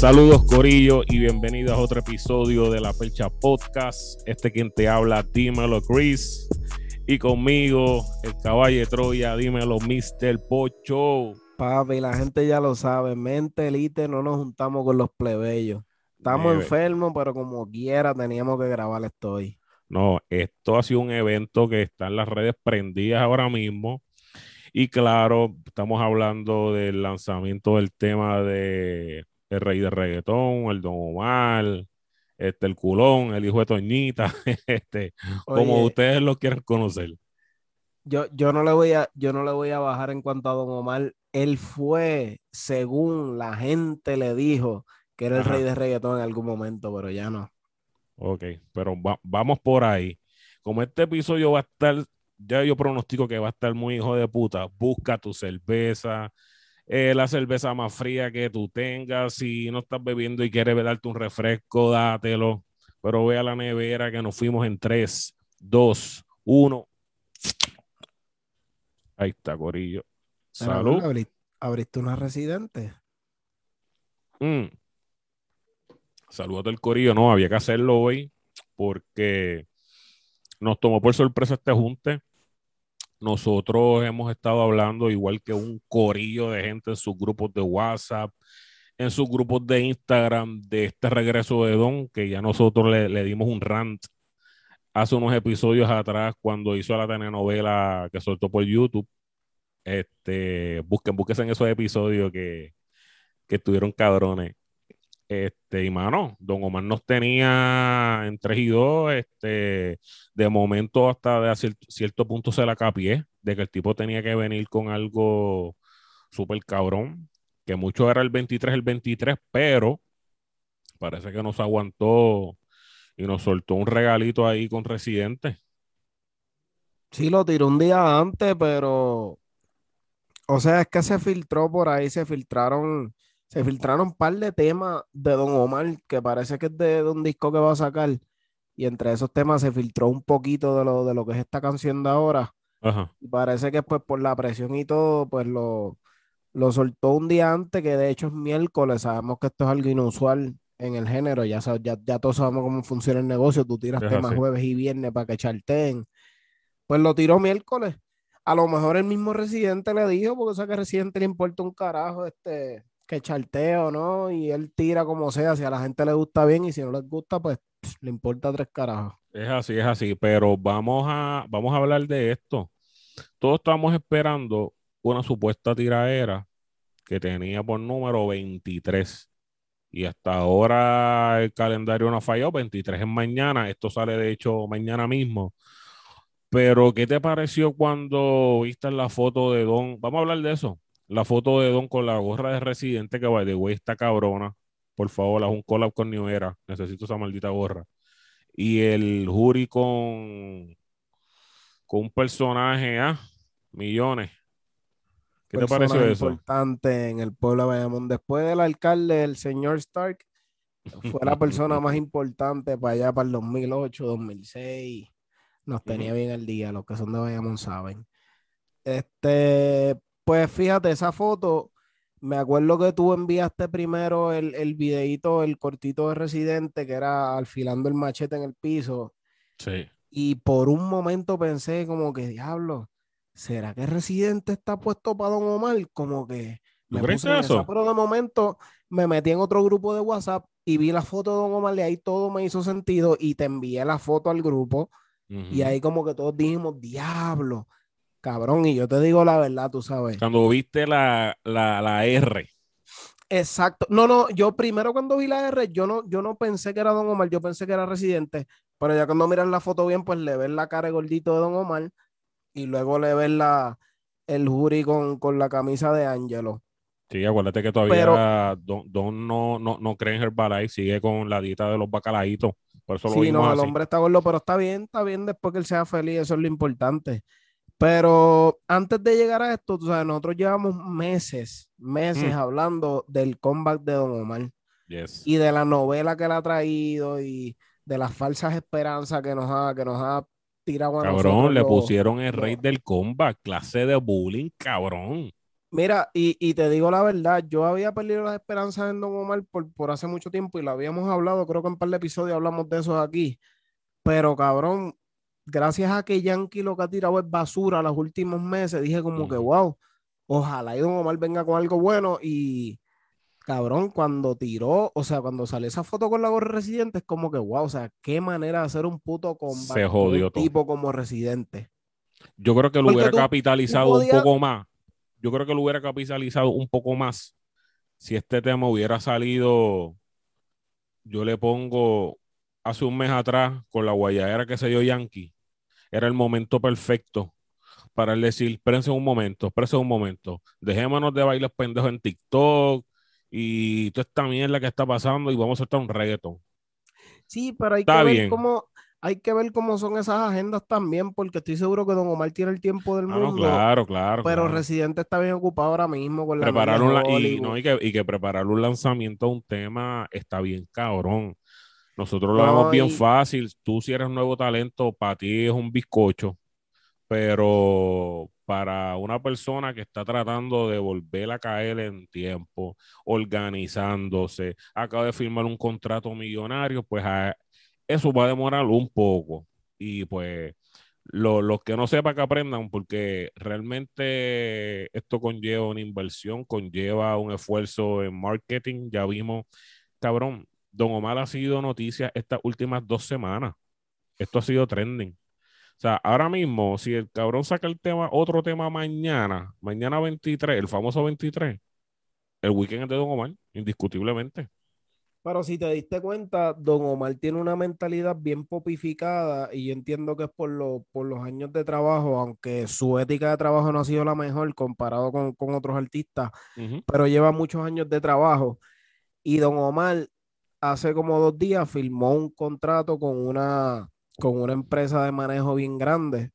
Saludos Corillo y bienvenidos a otro episodio de La Percha Podcast. Este quien te habla, dímelo Chris. Y conmigo, el caballo de Troya, dímelo Mr. Pocho. Papi, la gente ya lo sabe, mente elite, no nos juntamos con los plebeyos. Estamos enfermos, pero como quiera teníamos que grabar esto hoy. No, esto ha sido un evento que está en las redes prendidas ahora mismo. Y claro, estamos hablando del lanzamiento del tema de el rey de reggaetón, el Don Omar, este, el culón, el hijo de Toñita, este, como ustedes lo quieran conocer. Yo, yo, no le voy a, yo no le voy a bajar en cuanto a Don Omar. Él fue, según la gente le dijo, que era el rey de reggaetón en algún momento, pero ya no. Ok, pero vamos por ahí. Como este episodio va a estar, ya yo pronostico que va a estar muy hijo de puta, busca tu cerveza, eh, la cerveza más fría que tú tengas. Si no estás bebiendo y quieres darte un refresco, dátelo. Pero ve a la nevera que nos fuimos en 3, 2, 1. Ahí está, Corillo. Salud. ¿Abriste una residente? Mm. Saludos del Corillo. No, había que hacerlo hoy porque nos tomó por sorpresa este junte. Nosotros hemos estado hablando igual que un corillo de gente en sus grupos de WhatsApp, en sus grupos de Instagram, de este regreso de Don, que ya nosotros le, dimos un rant hace unos episodios atrás cuando hizo la telenovela que soltó por YouTube. Este, busquen, busquen en esos episodios que, que estuvieron cabrones. Este, y mano, Don Omar nos tenía en 3 y 2, este, de momento hasta de cierto, cierto punto se la capié, de que el tipo tenía que venir con algo súper cabrón, que mucho era el 23, el 23, pero parece que nos aguantó y nos soltó un regalito ahí con Residente. Sí, lo tiró un día antes, pero, o sea, es que se filtró por ahí, se filtraron se filtraron un par de temas de Don Omar, que parece que es de, un disco que va a sacar. Y entre esos temas se filtró un poquito de lo, de lo que es esta canción de ahora. Y parece que pues por la presión y todo, pues lo, lo soltó un día antes, que de hecho es miércoles. Sabemos que esto es algo inusual en el género. Ya, ya, ya todos sabemos cómo funciona el negocio. Tú tiras temas jueves y viernes para que charteen. Pues lo tiró miércoles. A lo mejor el mismo residente le dijo, porque o sea que residente le importa un carajo este que charteo, ¿no? Y él tira como sea, si a la gente le gusta bien y si no les gusta, pues le importa tres carajos. Es así, es así, pero vamos a, vamos a hablar de esto. Todos estamos esperando una supuesta tiraera que tenía por número 23. Y hasta ahora el calendario no fallado, 23 es mañana, esto sale de hecho mañana mismo. Pero, ¿qué te pareció cuando viste la foto de Don? Vamos a hablar de eso la foto de Don con la gorra de residente que va de güey está cabrona. Por favor, haz un collab con New Era. Necesito esa maldita gorra. Y el jury con, con un personaje, ah, millones. ¿Qué te pareció eso? importante en el pueblo de Bayamón. Después del alcalde, el señor Stark, fue la persona más importante para allá, para el 2008, 2006. Nos tenía bien el día, los que son de Bayamón saben. Este, pues fíjate, esa foto, me acuerdo que tú enviaste primero el, el videito, el cortito de Residente, que era alfilando el machete en el piso. Sí. Y por un momento pensé como que, diablo, ¿será que Residente está puesto para Don Omar? Como que me puse eso? pero de momento me metí en otro grupo de WhatsApp y vi la foto de Don Omar y ahí todo me hizo sentido y te envié la foto al grupo y ahí como que todos dijimos, diablo, Cabrón, y yo te digo la verdad, tú sabes. Cuando viste la, R. Exacto. No, no, yo primero cuando vi la R, yo no, yo no pensé que era Don Omar, yo pensé que era Residente, pero ya cuando miras la foto bien, pues le ves la cara gordito de Don Omar y luego le ves la, el jury con, con la camisa de Angelo. Sí, acuérdate que todavía Don, no, no, no cree en Herbalife, sigue con la dieta de los bacalaitos. Por eso sí, no, el hombre está gordo, pero está bien, está bien después que él sea feliz, eso es lo importante. Pero antes de llegar a esto, tú sabes, nosotros llevamos meses, meses mm. hablando del comeback de Don Omar. Y de la novela que él ha traído y de las falsas esperanzas que nos ha, que nos ha tirado a Cabrón, le pusieron el rey del comeback, clase de bullying, cabrón. Mira, y, y te digo la verdad, yo había perdido las esperanzas en Don Omar por, por hace mucho tiempo y lo habíamos hablado, creo que en un par de episodios hablamos de eso aquí. Pero cabrón, gracias a que Yankee lo que ha tirado es basura los últimos meses, dije como que wow, ojalá y Don Omar venga con algo bueno y cabrón, cuando tiró, o sea, cuando salió esa foto con la gorra residente, es como que wow, o sea, qué manera de hacer un puto comeback Se de jodió un todo. tipo como residente. Yo creo que lo Porque hubiera tú- capitalizado tú un poco más. Yo creo que lo hubiera capitalizado un poco más si este tema hubiera salido. Yo le pongo hace un mes atrás con la guayadera que se dio Yankee. Era el momento perfecto para él decir: espérense un momento, espérense un momento. Dejémonos de bailar pendejos en TikTok y toda esta mierda que está pasando y vamos a hacer un reggaeton. Sí, pero hay Está que ver cómo, hay que ver cómo son esas agendas también, porque estoy seguro que Don Omar tiene el tiempo del Ah, no, mundo, claro, claro. pero claro. Residente está bien ocupado ahora mismo con la preparar un y, no, y, que, y que preparar un lanzamiento de un tema está bien cabrón. Nosotros lo vemos bien fácil. Tú si eres nuevo talento, para ti es un bizcocho, pero para una persona que está tratando de volver a caer en tiempo, organizándose, acaba de firmar un contrato millonario, pues a- eso va a demorar un poco. Y pues lo- los que no sepan que aprendan, porque realmente esto conlleva una inversión, conlleva un esfuerzo en marketing. Ya vimos, cabrón, Don Omar ha sido noticia estas últimas dos semanas. Esto ha sido trending. O sea, ahora mismo, si el cabrón saca el tema, otro tema mañana, mañana 23, el famoso 23, el weekend es de Don Omar, indiscutiblemente. Pero si te diste cuenta, Don Omar tiene una mentalidad bien popificada y yo entiendo que es por, lo- por los años de trabajo, aunque su ética de trabajo no ha sido la mejor comparado con, con otros artistas, pero lleva muchos años de trabajo. Y Don Omar hace como dos días firmó un contrato con una, con una empresa de manejo bien grande.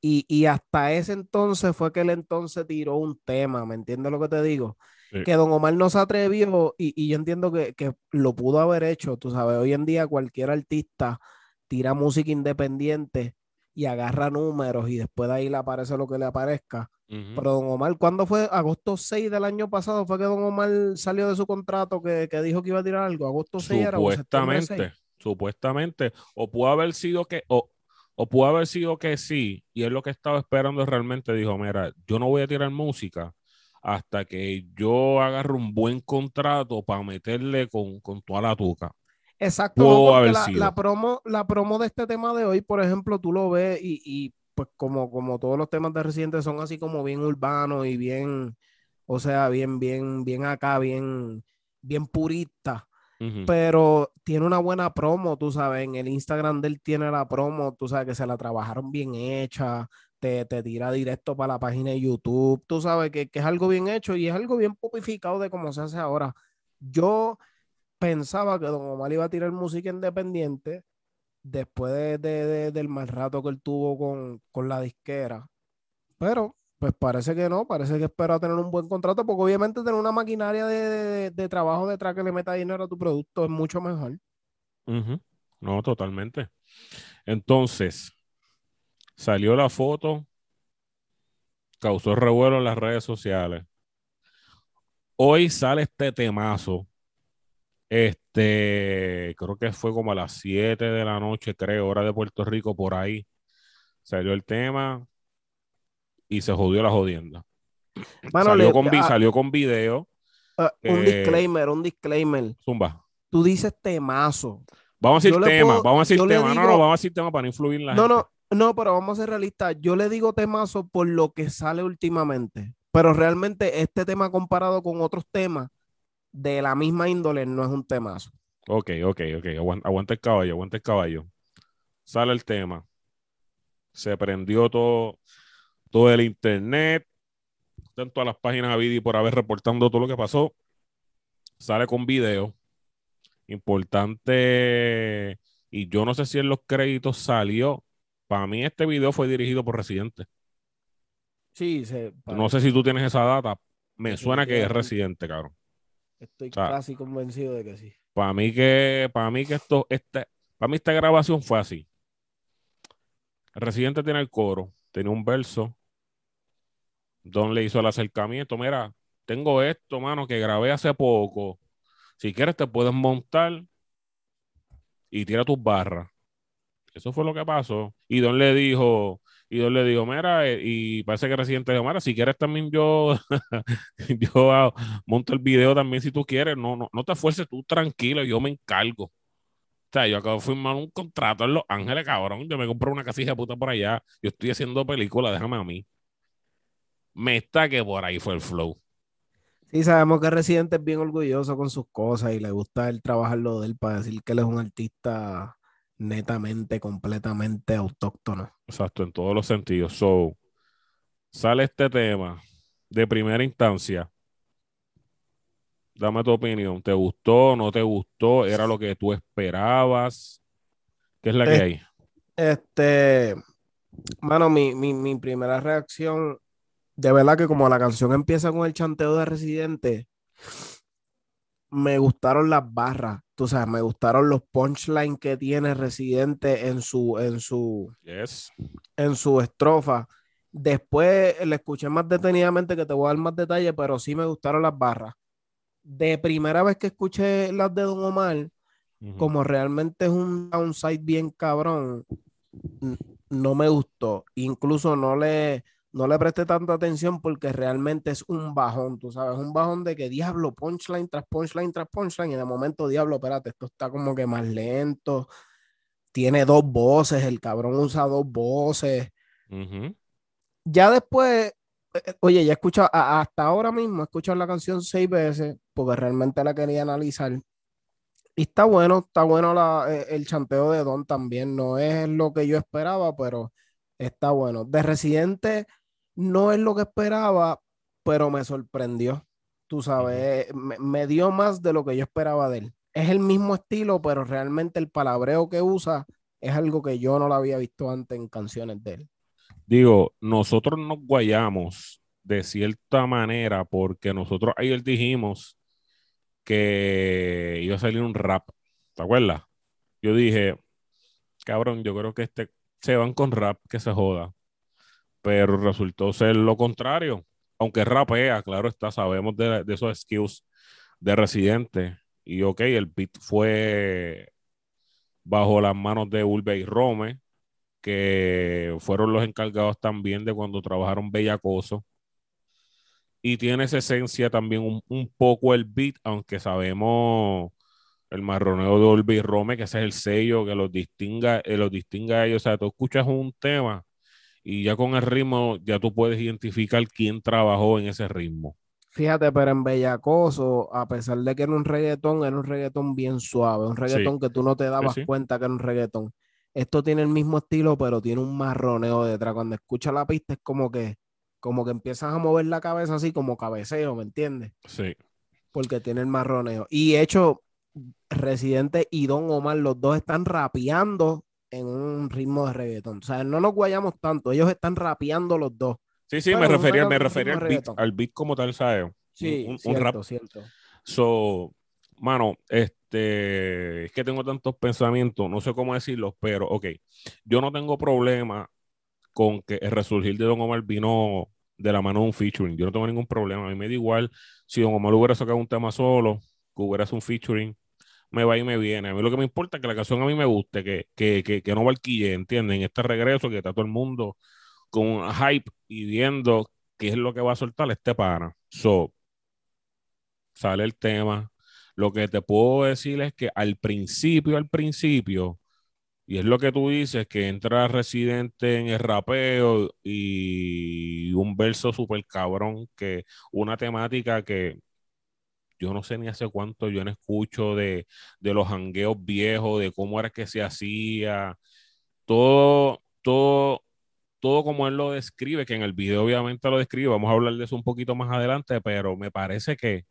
Y, y hasta ese entonces fue que él entonces tiró un tema, ¿me entiendes lo que te digo? Sí. Que Don Omar no se atrevió y, y yo entiendo que, que lo pudo haber hecho, tú sabes, hoy en día cualquier artista tira música independiente y agarra números y después de ahí le aparece lo que le aparezca. Pero Don Omar, ¿cuándo fue? Agosto 6 del año pasado fue que Don Omar salió de su contrato que, que dijo que iba a tirar algo. Agosto 6 era septiembre 6. Supuestamente, supuestamente. O pudo haber sido que, o, o pudo haber sido que sí, y él lo que estaba esperando realmente dijo, mira, yo no voy a tirar música hasta que yo agarre un buen contrato para meterle con, con toda la tuca. Exacto, porque haber la, sido. la promo, la promo de este tema de hoy, por ejemplo, tú lo ves y, y, pues como, como todos los temas de Residente son así como bien urbanos y bien, o sea, bien, bien, bien acá, bien, bien purista. Pero tiene una buena promo, tú sabes, en el Instagram de él tiene la promo, tú sabes que se la trabajaron bien hecha, te, te tira directo para la página de YouTube, tú sabes que, que es algo bien hecho y es algo bien popificado de cómo se hace ahora. Yo pensaba que Don Omar iba a tirar música independiente después de, de- de- del mal rato que él tuvo con, con la disquera, pero pues parece que no, parece que espera tener un buen contrato, porque obviamente tener una maquinaria de, trabajo detrás que le meta dinero a tu producto es mucho mejor. Ujú. No, totalmente. Entonces, salió la foto, causó revuelo en las redes sociales. Hoy sale este temazo. Este, creo que fue como a las 7 de la noche, creo, hora de Puerto Rico, por ahí. Salió el tema y se jodió la jodienda. Mano, salió, le- con, vi- ah, salió con video. ah, un eh, disclaimer, un disclaimer. Zumba. Tú dices temazo. Vamos a decir tema, puedo- vamos a decir tema. No, digo- no, vamos a decir tema para no influir en la No, gente. no, no, pero vamos a ser realistas. Yo le digo temazo por lo que sale últimamente, pero realmente este tema comparado con otros temas de la misma índole no es un temazo. Ok, ok, ok. Aguanta, aguanta el caballo, aguanta el caballo. Sale el tema. Se prendió todo, todo el internet. Están todas las páginas a video por haber reportando todo lo que pasó. Sale con video. Importante. Y yo no sé si en los créditos salió. Para mí este video fue dirigido por Residente. Sí, se, No sé si tú tienes esa data. Me suena que es. Residente, cabrón. Estoy o sea, casi convencido de que sí. Para mí que, para mí que esto, este, para mí esta grabación fue así. El Residente tiene el coro, tiene un verso, Don le hizo el acercamiento, mira, tengo esto, mano, que grabé hace poco. Si quieres te puedes montar y tira tus barras. Eso fue lo que pasó. Y Don le dijo, y Don le dijo, mira, eh, y parece que Residente dijo, mira, si quieres también yo, yo monto el video también si tú quieres. No, no, no te esfuerces tú tranquilo, yo me encargo. O sea, yo acabo de firmar un contrato en Los Ángeles, cabrón. Yo me compré una casilla de puta por allá. Yo estoy haciendo película, déjame a mí. Me está que por ahí fue el flow. Sí, sabemos que Residente es bien orgulloso con sus cosas y le gusta el trabajarlo de él para decir que él es un artista netamente, completamente autóctono. Exacto, en todos los sentidos. So, sale este tema de primera instancia. Dame tu opinión. ¿Te gustó? ¿No te gustó? ¿Era lo que tú esperabas? ¿Qué es la que Eh, hay? Este, mano, mi, mi, mi primera reacción, de verdad que como la canción empieza con el chanteo de Residente, me gustaron las barras, tú sabes, me gustaron los punchlines que tiene Residente en su, en su, Yes. en su estrofa. Después le escuché más detenidamente que te voy a dar más detalles, pero sí me gustaron las barras. De primera vez que escuché las de Don Omar, Ujú. como realmente es un downside bien cabrón, no me gustó. Incluso no le, no le presté tanta atención porque realmente es un bajón, tú sabes, un bajón de que diablo, punchline tras punchline tras punchline, y de momento, diablo, espérate, esto está como que más lento. Tiene dos voces, el cabrón usa dos voces. Ya después, eh, eh, oye, ya he escuchado, hasta ahora mismo he escuchado la canción seis veces porque realmente la quería analizar. Y está bueno, está bueno la- eh, el chanteo de Don también. No es lo que yo esperaba, pero está bueno. De Residente no es lo que esperaba, pero me sorprendió. Tú sabes, me, me dio más de lo que yo esperaba de él. Es el mismo estilo, pero realmente el palabreo que usa es algo que yo no lo había visto antes en canciones de él. Digo, nosotros nos guayamos de cierta manera porque nosotros ayer dijimos que iba a salir un rap, ¿te acuerdas? Yo dije, cabrón, yo creo que este se van con rap, que se joda, pero resultó ser lo contrario, aunque rapea, claro está, sabemos de, de esos skills de Residente, y ok, el beat fue bajo las manos de Ulve y Rome, que fueron los encargados también de cuando trabajaron Bellacoso. Y tiene esa esencia también un, un poco el beat, aunque sabemos el marroneo de Olby y Rome, que ese es el sello que los distinga, eh, los distinga a ellos. O sea, tú escuchas un tema y ya con el ritmo ya tú puedes identificar quién trabajó en ese ritmo. Fíjate, pero en Bellacoso, a pesar de que era un reggaetón, era un reggaetón bien suave, un reggaetón que tú no te dabas sí. cuenta que era un reggaetón. Esto tiene el mismo estilo, pero tiene un marroneo detrás. Cuando escuchas la pista es como que, como que empiezas a mover la cabeza así como cabeceo, ¿me entiendes? Sí. Porque tiene el marroneo. Y hecho, Residente y Don Omar, los dos están rapeando en un ritmo de reggaetón. O sea, no nos guayamos tanto, ellos están rapeando los dos. Sí, sí, me un refería, me un refería al beat, al beat como tal, ¿sabes? Sí, un, un cierto, rap. cierto. So, mano, este, es que tengo tantos pensamientos, no sé cómo decirlos, pero ok, yo no tengo problema con que el resurgir de Don Omar vino de la mano de un featuring, yo no tengo ningún problema, a mí me da igual si Don Omar hubiera sacado un tema solo, que hubiera hecho un featuring, me va y me viene, a mí lo que me importa es que la canción a mí me guste, que, que, que, que no valquille, ¿entienden? Este regreso que está todo el mundo con hype y viendo qué es lo que va a soltar este pana. So, sale el tema. Lo que te puedo decir es que al principio, al principio, y es lo que tú dices, que entra Residente en el rapeo y un verso súper cabrón, que una temática que yo no sé ni hace cuánto yo no escucho de, de los jangueos viejos, de cómo era que se hacía, todo, todo, todo como él lo describe, que en el video obviamente lo describe, vamos a hablar de eso un poquito más adelante, pero me parece que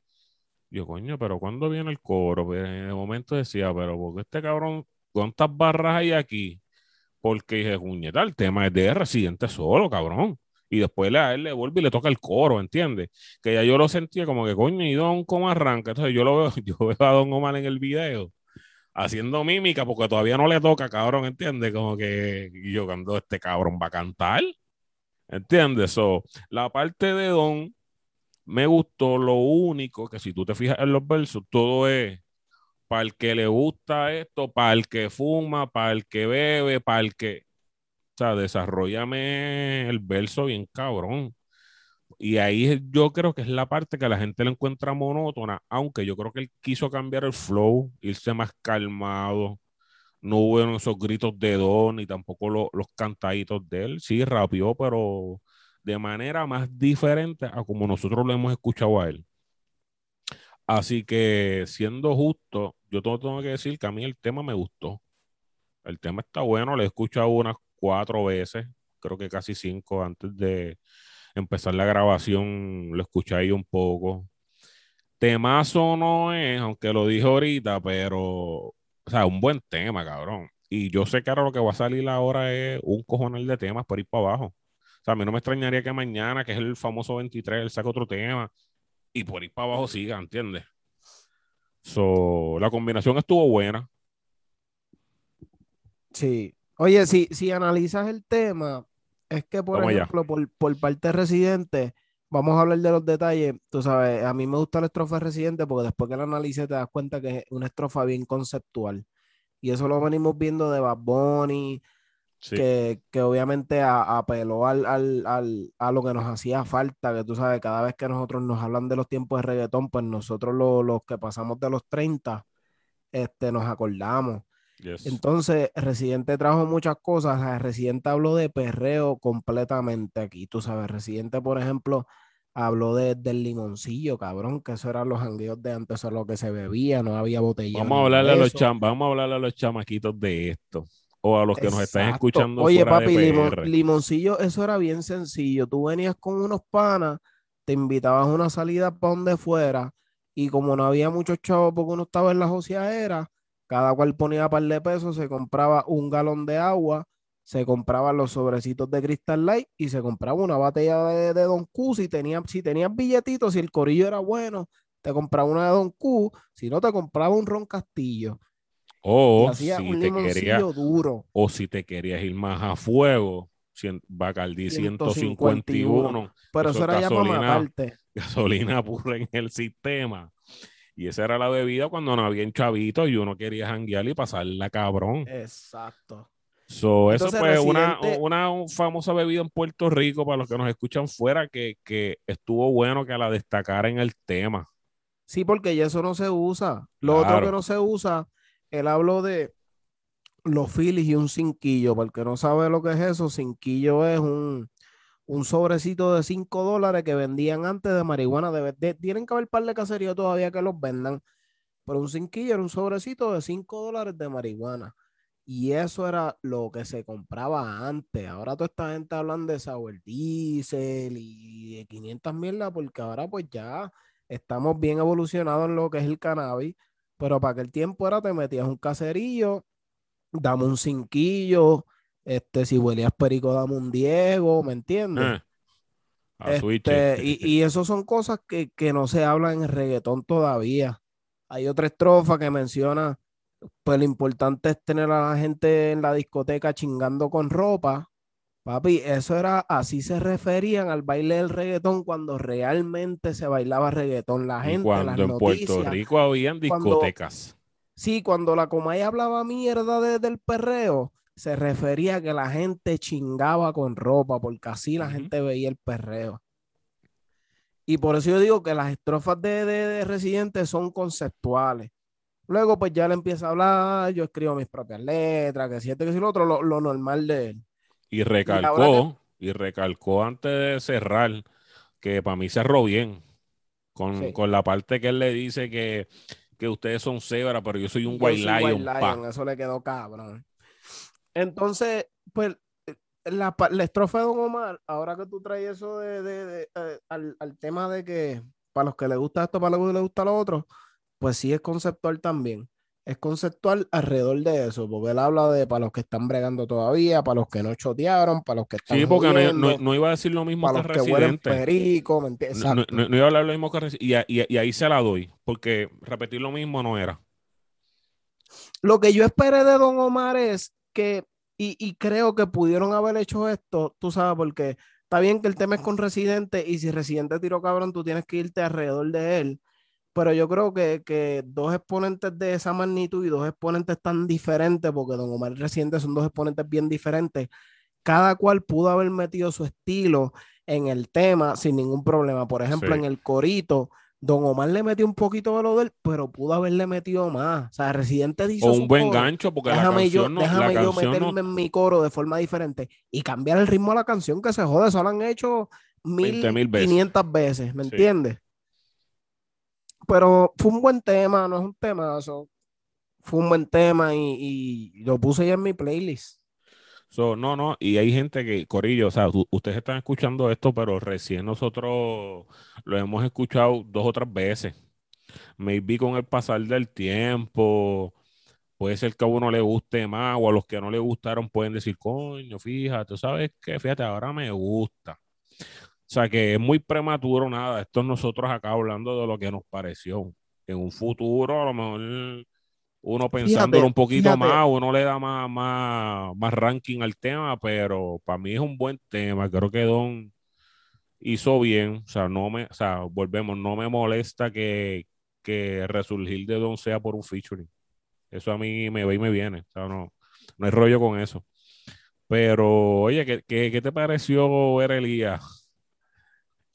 yo, coño, pero ¿cuándo viene el coro? Pues en el momento decía, pero ¿por qué este cabrón, cuántas barras hay aquí? Porque dije, puñeta, el tema es de Residente solo, cabrón. Y después le- a él le vuelve y le toca el coro, ¿entiendes? Que ya yo lo sentía como que, coño, ¿y Don cómo arranca? Entonces yo lo veo, yo veo a Don Omar en el video haciendo mímica porque todavía no le toca, cabrón, ¿entiendes? Como que yo cuando este cabrón va a cantar. ¿Entiendes? So, la parte de Don me gustó. Lo único que si tú te fijas en los versos, todo es para el que le gusta esto, para el que fuma, para el que bebe, para el que. O sea, desarrollame el verso bien cabrón. Y ahí yo creo que es la parte que la gente le encuentra monótona, aunque yo creo que él quiso cambiar el flow, irse más calmado. No hubo esos gritos de Don ni tampoco los cantaditos de él. Sí, rapió, pero de manera más diferente a como nosotros lo hemos escuchado a él. Así que, siendo justo, yo tengo que decir que a mí el tema me gustó. El tema está bueno, lo he escuchado unas cuatro veces, creo que casi cinco antes de empezar la grabación, lo escuché ahí un poco. Temazo no es, aunque lo dije ahorita, pero, o sea, un buen tema, cabrón. Y yo sé que ahora lo que va a salir ahora es un cojonel de temas por ir para abajo. O sea, a mí no me extrañaría que mañana, que es el famoso 23, él saque otro tema y por ir para abajo siga, ¿entiendes? So, la combinación estuvo buena. Sí. Oye, si, si analizas el tema, es que, por ejemplo, por, por, parte residente, vamos a hablar de los detalles. Tú sabes, a mí me gusta la estrofa residente porque después que la analice te das cuenta que es una estrofa bien conceptual. Y eso lo venimos viendo de Bad Bunny, que, obviamente apeló al, a lo que nos hacía falta, que tú sabes, cada vez que nosotros nos hablan de los tiempos de reggaetón, pues nosotros los que pasamos de los 30, este, nos acordamos. Entonces, Residente trajo muchas cosas. Residente habló de perreo completamente aquí. Tú sabes, Residente, por ejemplo, habló de, del limoncillo, cabrón, que eso eran los jangueos de antes, eso es lo que se bebía, no había botella. Vamos a hablarle a los cham vamos a hablarle a los chamaquitos de esto o a los que nos están escuchando. Oye, papi, limoncillo, eso era bien sencillo. Tú venías con unos panas, te invitabas a una salida para donde fuera, y como no había muchos chavos porque uno estaba en la joseadera, cada cual ponía un par de pesos, se compraba un galón de agua, se compraban los sobrecitos de Crystal Light y se compraba una botella de, Don Q. Si tenías si tenías billetitos, si el corillo era bueno, te compraba una de Don Q. Si no, te compraba un Ron Castillo. O si te querías, duro. O si te querías ir más a fuego, Bacardi 151. Pero eso, era gasolina, ya para matarte. Gasolina pura en el sistema. Y esa era la bebida cuando no había chavito y uno quería janguear y pasarla cabrón. Exacto. So, eso fue una, una, famosa bebida en Puerto Rico para los que nos escuchan fuera que, que estuvo bueno que la destacara en el tema. Sí, porque ya eso no se usa. Lo otro que no se usa él habló de los filis y un cinquillo. Para el que no sabe lo que es eso, cinquillo es un, sobrecito de 5 dólares que vendían antes de marihuana. Tienen que haber par de caserías todavía que los vendan. Pero un cinquillo era un sobrecito de 5 dólares de marihuana. Y eso era lo que se compraba antes. Ahora toda esta gente hablan de sour diesel y de 500 mierda, porque ahora pues ya estamos bien evolucionados en lo que es el cannabis. Pero para aquel tiempo era te metías un caserillo, dame un cinquillo, este, si huelías perico, dame un Diego, ¿me entiendes? Ah, este, y, y eso son cosas que, no se hablan en reggaetón todavía. Hay otra estrofa que menciona, pues lo importante es tener a la gente en la discoteca chingando con ropa Papi, eso era, así se referían al baile del reggaetón cuando realmente se bailaba reggaetón. La gente, cuando en Puerto Rico habían discotecas. sí, cuando la Comay hablaba mierda del perreo, se refería a que la gente chingaba con ropa, porque así la gente veía el perreo. Y por eso yo digo que las estrofas de, de, Residente son conceptuales. Luego, pues ya le empieza a hablar, yo escribo mis propias letras, que si esto, que si lo otro, lo normal de él. Y recalcó, y, recalcó antes de cerrar que para mí cerró bien. Con, la parte que él le dice que, ustedes son cebra, pero yo soy un white lion. Eso le quedó cabrón. Entonces, pues, la, la, estrofa de Don Omar, ahora que tú traes eso de, eh, al, al, tema de que para los que les gusta esto, para los que les gusta lo otro, pues sí es conceptual también es conceptual alrededor de eso, porque él habla de para los que están bregando todavía, para los que no chotearon, para los que están. Sí, porque no, iba a decir lo mismo para que los que huelen perico, ¿me no, iba a hablar lo mismo que y, y, y, ahí se la doy, porque repetir lo mismo no era. Lo que yo esperé de Don Omar es que, y, y creo que pudieron haber hecho esto, tú sabes, porque está bien que el tema es con Residente y si Residente tiró cabrón, tú tienes que irte alrededor de él. Pero yo creo que, que dos exponentes de esa magnitud y dos exponentes tan diferentes, porque Don Omar y Residente son dos exponentes bien diferentes, cada cual pudo haber metido su estilo en el tema sin ningún problema. Por ejemplo, Sí. en el corito, Don Omar le metió un poquito de lo de él, pero pudo haberle metido más. O sea, Residente hizo O un buen coro. gancho, porque la Déjame yo, canción no, déjame la yo canción no, meterme en mi coro de forma diferente y cambiar el ritmo a la canción que se jode. Eso lo han hecho mil, 20.000 veces. 500 veces, ¿me Sí. entiendes? Pero fue un buen tema, no es un temazo. Fue un buen tema y, y lo puse ya en mi playlist. So, no, no, y hay gente que, Corillo, o sea, ustedes están escuchando esto, pero recién nosotros lo hemos escuchado dos o tres veces. Maybe con el pasar del tiempo, puede ser que a uno le guste más, o a los que no le gustaron pueden decir, coño, fíjate, ¿sabes qué? Fíjate, ahora me gusta. O sea, que es muy prematuro nada. Esto es nosotros acá hablando de lo que nos pareció. En un futuro, a lo mejor uno pensándolo un poquito fíjate. más, uno le da más, más, más ranking al tema, pero para mí es un buen tema. Creo que Don hizo bien. O sea, no me, o sea, volvemos, no me molesta que, que resurgir de Don sea por un featuring. Eso a mí me va y me viene. O sea, no, no hay rollo con eso. Pero, oye, ¿qué, qué, qué te pareció ver Elías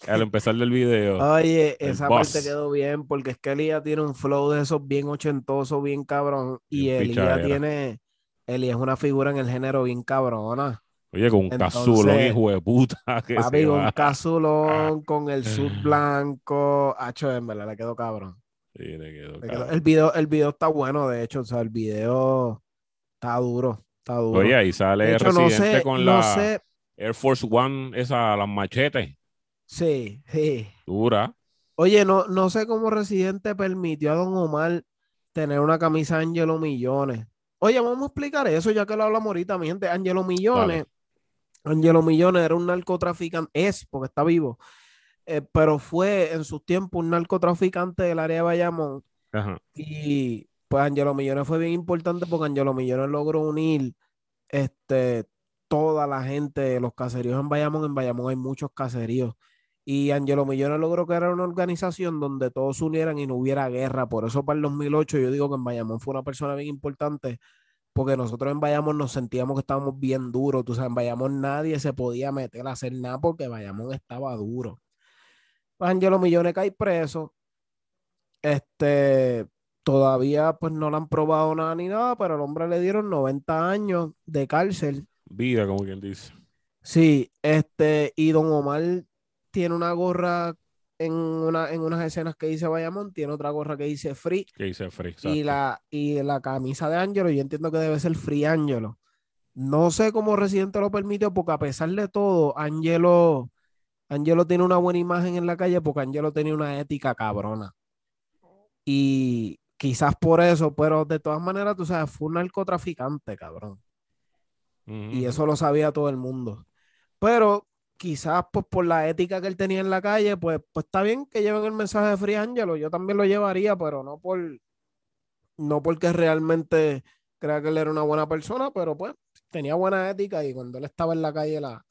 al empezar del video? Oye, esa boss. parte quedó bien porque es que Elías tiene un flow de esos bien ochentoso, bien cabrón. Y Elías pichadera. tiene, Elías es una figura en el género bien cabrona. Oye, con un Entonces, cazulón, hijo de puta. Que Papi, con va. casulón, con el sud blanco. Hacho, en verdad, le quedó cabrón. Sí, le quedó Le quedó- cabrón. El video, el video está bueno, de hecho, o sea, el video está duro, está duro. Oye, ahí sale hecho, no Residente sé, con no la sé, Air Force One, esa, las machetes. Sí, sí. Dura. Oye, no, no sé cómo Residente permitió a Don Omar tener una camisa Angelo Millones. Oye, vamos a explicar eso ya que lo hablamos ahorita, mi gente. Angelo Millones, Angelo Millones era un narcotraficante, es porque está vivo, eh, pero fue en sus tiempos un narcotraficante del área de Bayamón. Ajá. Y pues Angelo Millones fue bien importante porque Angelo Millones logró unir este, toda la gente de los caseríos en Bayamón. En Bayamón hay muchos caseríos. Y Angelo Millones logró crear una organización donde todos se unieran y no hubiera guerra. Por eso para el 2008 yo digo que en Bayamón fue una persona bien importante porque nosotros en Bayamón nos sentíamos que estábamos bien duros. Tú sabes, en Bayamón nadie se podía meter a hacer nada porque Bayamón estaba duro. Pues Angelo Millones cae preso. Este, todavía pues no le han probado nada ni nada, pero al hombre le dieron 90 años de cárcel. Vida, como quien dice. Sí, este, y Don Omar tiene una gorra en, una, en unas escenas que dice Bayamón, tiene otra gorra que dice Free, Que dice Free. y exacto. la, y la camisa de Angelo, yo entiendo que debe ser Free Angelo. No sé cómo Residente lo permitió, porque a pesar de todo, Angelo, Angelo tiene una buena imagen en la calle, porque Angelo tenía una ética cabrona. Y quizás por eso, pero de todas maneras, tú sabes, fue un narcotraficante, cabrón. Y eso lo sabía todo el mundo. Pero quizás pues por la ética que él tenía en la calle, pues, pues está bien que lleven el mensaje de Free Angelo. Yo también lo llevaría, pero no por no porque realmente crea que él era una buena persona, pero pues tenía buena ética y cuando él estaba en la calle la,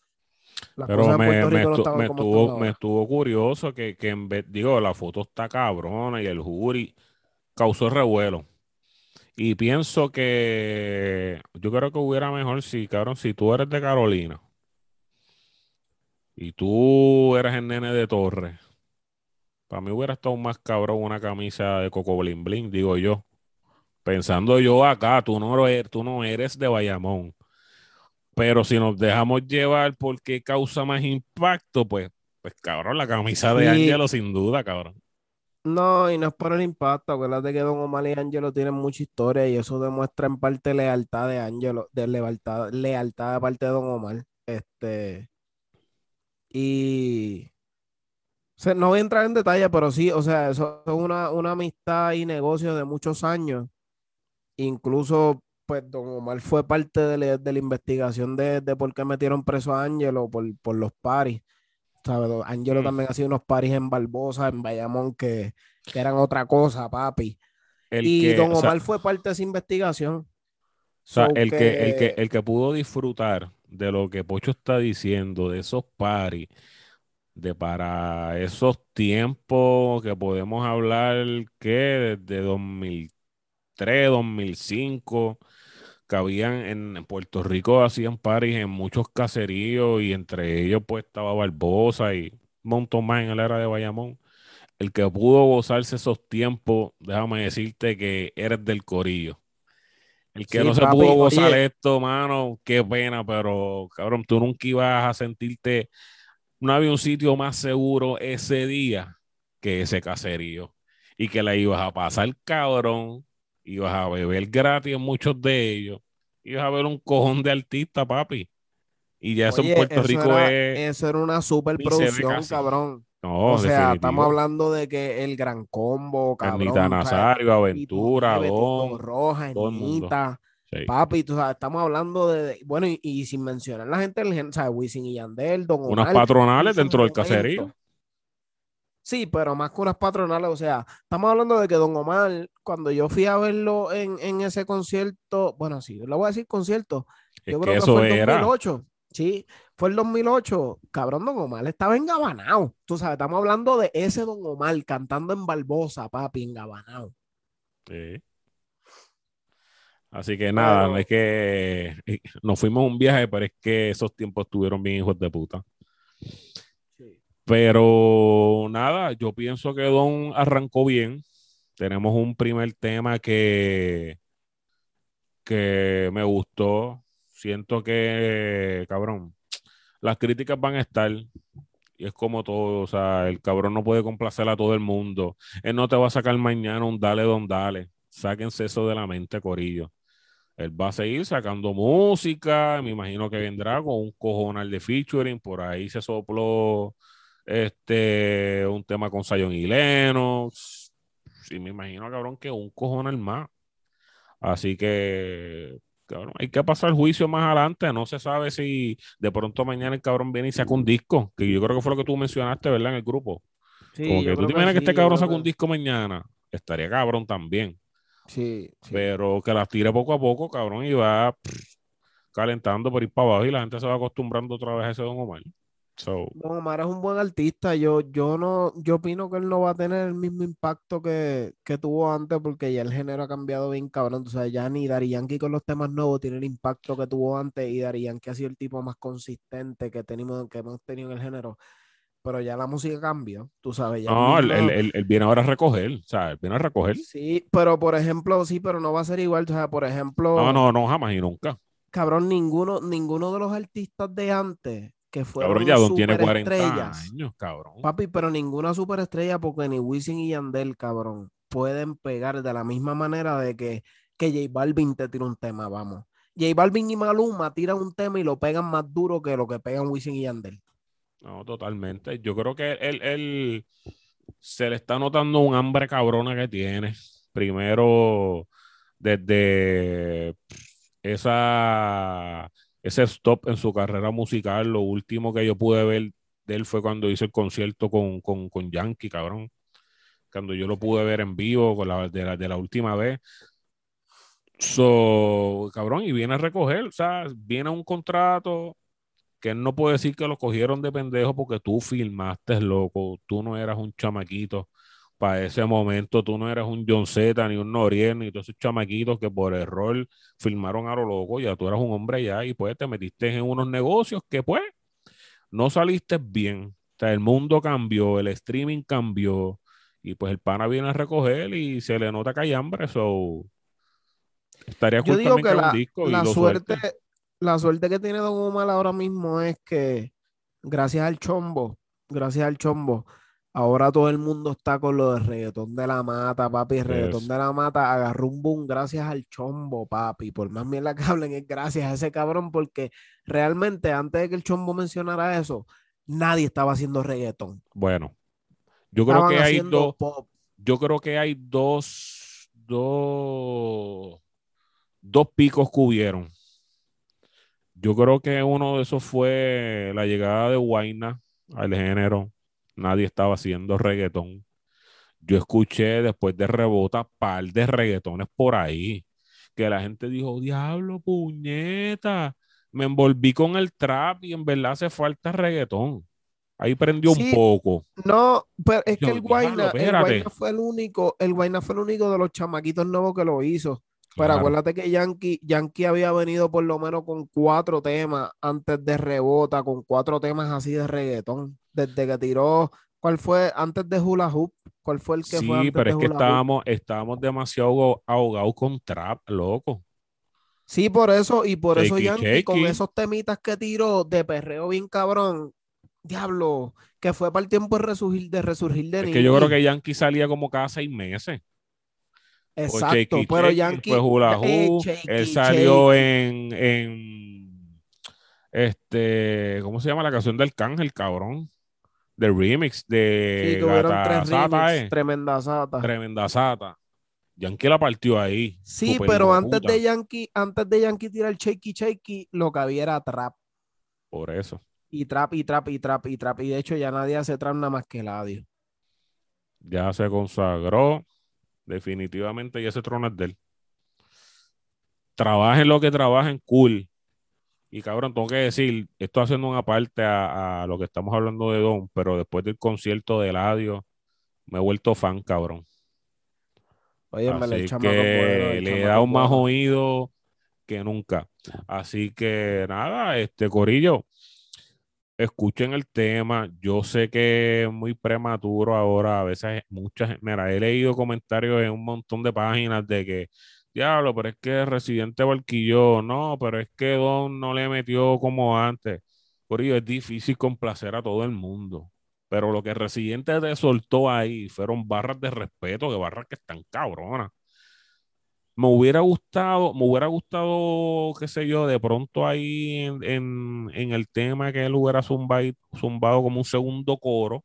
las Pero cosas en me, no estu- estaban me como estuvo, me estuvo curioso que, que en vez, digo, la foto está cabrona y el jury causó revuelo. Y pienso que yo creo que hubiera mejor si, cabrón, si tú eres de Carolina y tú eres el nene de Torres, para mí hubiera estado más cabrón una camisa de Coco Blin Blin, digo yo. Pensando yo acá, tú no eres, tú no eres de Bayamón. Pero si nos dejamos llevar porque causa más impacto, pues, pues cabrón, la camisa de Sí. Angelo sin duda, cabrón. No, y no es por el impacto. Acuérdate que Don Omar y Angelo tienen mucha historia y eso demuestra en parte lealtad de Angelo, de lealtad, lealtad de parte de Don Omar. Este, y o sea, no voy a entrar en detalle, pero sí, o sea, eso es una, una amistad y negocio de muchos años. Incluso, pues, Don Omar fue parte de la, de la investigación de, de por qué metieron preso a Angelo por, por los paris. Angelo Mm. también ha sido unos paris en Barbosa, en Bayamón, que, que eran otra cosa, papi. El y que, Don o sea, Omar fue parte de esa investigación. o sea, So el que, el que- el que pudo disfrutar de lo que Pocho está diciendo, de esos paris, de para esos tiempos que podemos hablar que desde 2003, 2005, que habían en Puerto Rico, hacían paris en muchos caseríos y entre ellos pues estaba Barbosa y montón más en la era de Bayamón. El que pudo gozarse esos tiempos, déjame decirte que eres del corillo. El que Sí, no se papi, pudo gozar oye. esto, mano, qué pena, pero cabrón, tú nunca ibas a sentirte, no había un sitio más seguro ese día que ese caserío. Y que la ibas a pasar, cabrón, ibas a beber gratis en muchos de ellos, ibas a ver un cojón de artistas, papi. Y ya eso en Puerto eso Rico era, es, eso era una superproducción, cabrón. No, O sea, estamos hablando de que el Gran Combo, Ernita cabrón. Nazario, Aventura, Don, Roja. Ernita, Sí. papi, tú sabes, estamos hablando de, bueno, y, y sin mencionar la gente del género, ¿sabes? Wisin y Yandel, Don Unas Omar, patronales en dentro del caserío. Sí, pero más que unas patronales, o sea, estamos hablando de que Don Omar, cuando yo fui a verlo en, en ese concierto, bueno, sí, le voy a decir concierto, yo que creo que eso fue era. 2008, sí, fue el 2008, cabrón, Don Omar estaba engabanado, tú sabes, estamos hablando de ese Don Omar cantando en Barbosa, papi, engabanado. Sí. Así que nada, Pero- es que eh, nos fuimos a un viaje, pero es que esos tiempos estuvieron bien hijos de puta. Pero nada, yo pienso que Don arrancó bien. Tenemos un primer tema que, que me gustó. Siento que, cabrón, las críticas van a estar. Y es como todo, o sea, el cabrón no puede complacer a todo el mundo. Él no te va a sacar mañana un dale don dale. Sáquense eso de la mente, Corillo. Él va a seguir sacando música, me imagino que vendrá con un cojonal de featuring, por ahí se sopló este un tema con Zion y Lennox. Sí, me imagino, cabrón, que un cojonal más. Así que, cabrón, hay que pasar el juicio más adelante. No se sabe si de pronto mañana el cabrón viene y saca un disco, que yo creo que fue lo que tú mencionaste, ¿verdad? En el grupo. Sí, Como que tú te imaginas que sí, este cabrón saca un disco mañana. Estaría cabrón también. Sí, sí. Pero que las tire poco a poco, cabrón, y va pff, calentando por ir para abajo y la gente se va acostumbrando otra vez a ese Don Omar. So, Don Omar es un buen artista. Yo, yo no, yo opino que él no va a tener el mismo impacto que, que tuvo antes, porque ya el género ha cambiado bien, cabrón. O sea, ya ni Daddy Yankee con los temas nuevos tiene el impacto que tuvo antes, y Daddy Yankee ha sido el tipo más consistente que tenemos, que hemos tenido en el género. Pero ya la música cambió, tú sabes. Ya no, él- él- él viene ahora a recoger, o sea, él viene a recoger. Sí, pero por ejemplo, sí, pero no va a ser igual. O sea, por ejemplo, No, no, no, jamás y nunca. cabrón, ninguno, ninguno de los artistas de antes que fueron Cabrón, ya Don tiene 40 superestrellas. años, cabrón. Papi, pero ninguna superestrella, porque ni Wisin y Yandel, cabrón, pueden pegar de la misma manera de que, que J Balvin te tira un tema, vamos. J Balvin y Maluma tiran un tema y lo pegan más duro que lo que pegan Wisin y Yandel. No, totalmente. Yo creo que él, él se le está notando un hambre cabrona que tiene. Primero, desde esa, ese stop en su carrera musical, lo último que yo pude ver de él fue cuando hizo el concierto con, con, con Yankee, cabrón. Cuando yo lo pude ver en vivo de la última vez. So, cabrón, y viene a recoger, o sea, viene a un contrato que él no puede decir que lo cogieron de pendejo porque tú filmaste, loco, tú no eras un chamaquito para ese momento, tú no eras un John Z, ni un Noriel, ni todos esos chamaquitos que por error filmaron a lo loco, ya tú eras un hombre ya y pues te metiste en unos negocios que pues no saliste bien, o sea, el mundo cambió, el streaming cambió y pues el pana viene a recoger y se le nota que hay hambre, so estaría Yo digo que la, un disco la suerte, la suerte que tiene Don Omar ahora mismo es que gracias al chombo, gracias al chombo, ahora todo el mundo está con lo de reggaetón de la mata, papi. El reggaetón Yes. de la mata agarró un boom gracias al chombo, papi. Por más mierda que hablen, es gracias a ese cabrón, porque realmente antes de que el chombo mencionara eso, nadie estaba haciendo reggaetón. Bueno, yo creo Estaban que hay dos, pop. yo creo que hay dos, dos, dos picos que hubieron. Yo creo que uno de esos fue la llegada de Huayna al género. Nadie estaba haciendo reggaetón. Yo escuché después de Rebota par de reggaetones por ahí. Que la gente dijo, diablo, puñeta. me envolví con el trap y en verdad hace falta reggaetón. Ahí prendió un poco. No, pero es que el Guayna, fue el único, el Guayna fue el único de los chamaquitos nuevos que lo hizo. Pero acuérdate que Yankee, Yankee había venido por lo menos con cuatro temas antes de rebota, con cuatro temas así de reggaetón. Desde que tiró, ¿cuál fue antes de Hula Hoop? ¿Cuál fue el que sí, fue antes pero es que estábamos, estábamos demasiado ahogados con trap, loco. Sí, por eso, y por eso Yankee, con esos temitas que tiró de perreo bien cabrón, diablo, que fue para el tiempo de resurgir de resurgir de Es que yo creo que Yankee salía como cada seis meses. Exacto, pero Yankee. Eh, él salió en, en. Este. ¿Cómo se llama la canción del Cángel, cabrón? De remix de. Sí, tres remix, eh. Tremenda Sata. Tremenda Sata. Yankee la partió ahí. Sí, pero antes de Yankee, antes de Yankee tirar el Shaky Shaky, lo que había era trap. Por eso. Y trap, y trap, y trap, y trap. Y de hecho ya nadie hace trap nada más que el audio. Ya se consagró. Definitivamente ya ese trono es de él. Trabajen lo que trabajen, cool. Y cabrón, tengo que decir, esto haciendo una parte a, lo que estamos hablando de Don, pero después del concierto de Ladio, me he vuelto fan, cabrón. Oye, me le, que le he dado más oído que nunca. Así que nada, este Corillo, escuchen el tema. Yo sé que es muy prematuro ahora. A veces muchas, mira, he leído comentarios en un montón de páginas de que, diablo, pero es que Residente Barquillo, no, pero es que Don no le metió como antes. Por ello es difícil complacer a todo el mundo. Pero lo que Residente te soltó ahí fueron barras de respeto, que barras que están cabronas me hubiera gustado, me hubiera gustado, qué sé yo, de pronto ahí en, el tema que él hubiera zumbado, zumbado como un segundo coro.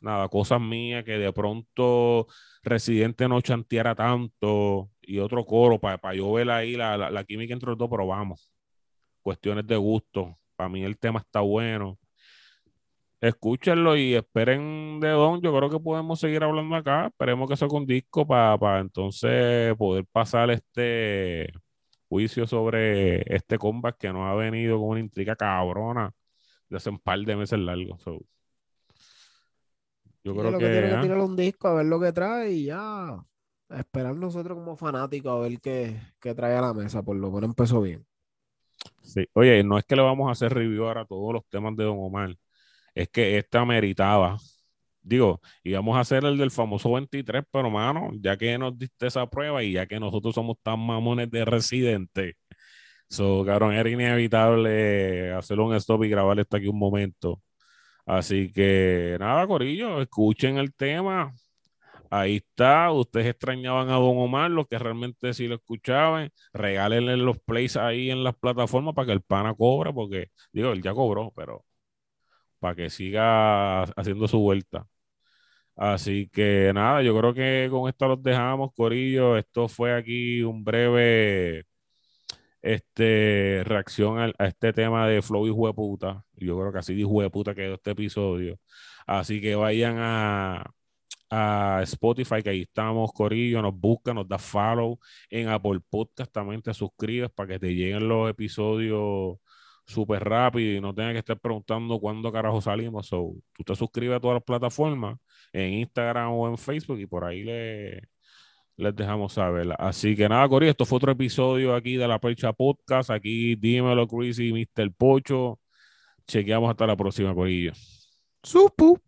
Nada, cosas mías que de pronto Residente no chanteara tanto y otro coro para yo ver ahí la, la química entre los dos, pero vamos, cuestiones de gusto. Para mí el tema está bueno escúchenlo y esperen de Don. Yo creo que podemos seguir hablando acá. Esperemos que sea un disco para entonces poder pasar este juicio sobre este combat que nos ha venido con una intriga cabrona de hace un par de meses largo. yo creo que, tiene que ¿ah? tirar un disco a ver lo que trae y ya esperar nosotros como fanáticos a ver qué, qué trae a la mesa. Por lo menos empezó bien. Sí, oye, no es que le vamos a hacer review ahora a todos los temas de Don Omar es que esta meritaba. Digo, íbamos a hacer el del famoso 23, pero mano, ya que nos diste esa prueba y ya que nosotros somos tan mamones de residente, so, cabrón, era inevitable hacer un stop y grabar esto aquí un momento. Así que nada, Corillo, escuchen el tema. Ahí está. Ustedes extrañaban a Don Omar, los que realmente sí lo escuchaban. Regálenle los plays ahí en las plataformas para que el pana cobre, porque, digo, él ya cobró, pero para que siga haciendo su vuelta. Así que nada, yo creo que con esto los dejamos, Corillo. Esto fue aquí un breve este, reacción a, este tema de Flow y Jueputa. Yo creo que así de Jueputa quedó este episodio. Así que vayan a, a Spotify, que ahí estamos, Corillo, nos busca, nos da follow. En Apple Podcast también te suscribes para que te lleguen los episodios súper rápido y no tengas que estar preguntando cuándo carajo salimos. So, tú te suscribes a todas las plataformas, en Instagram o en Facebook, y por ahí le, les dejamos saber. Así que nada, Cori, esto fue otro episodio aquí de la Percha Podcast. Aquí dímelo, Chris y Mr. Pocho. Chequeamos hasta la próxima, Corillo. Supu.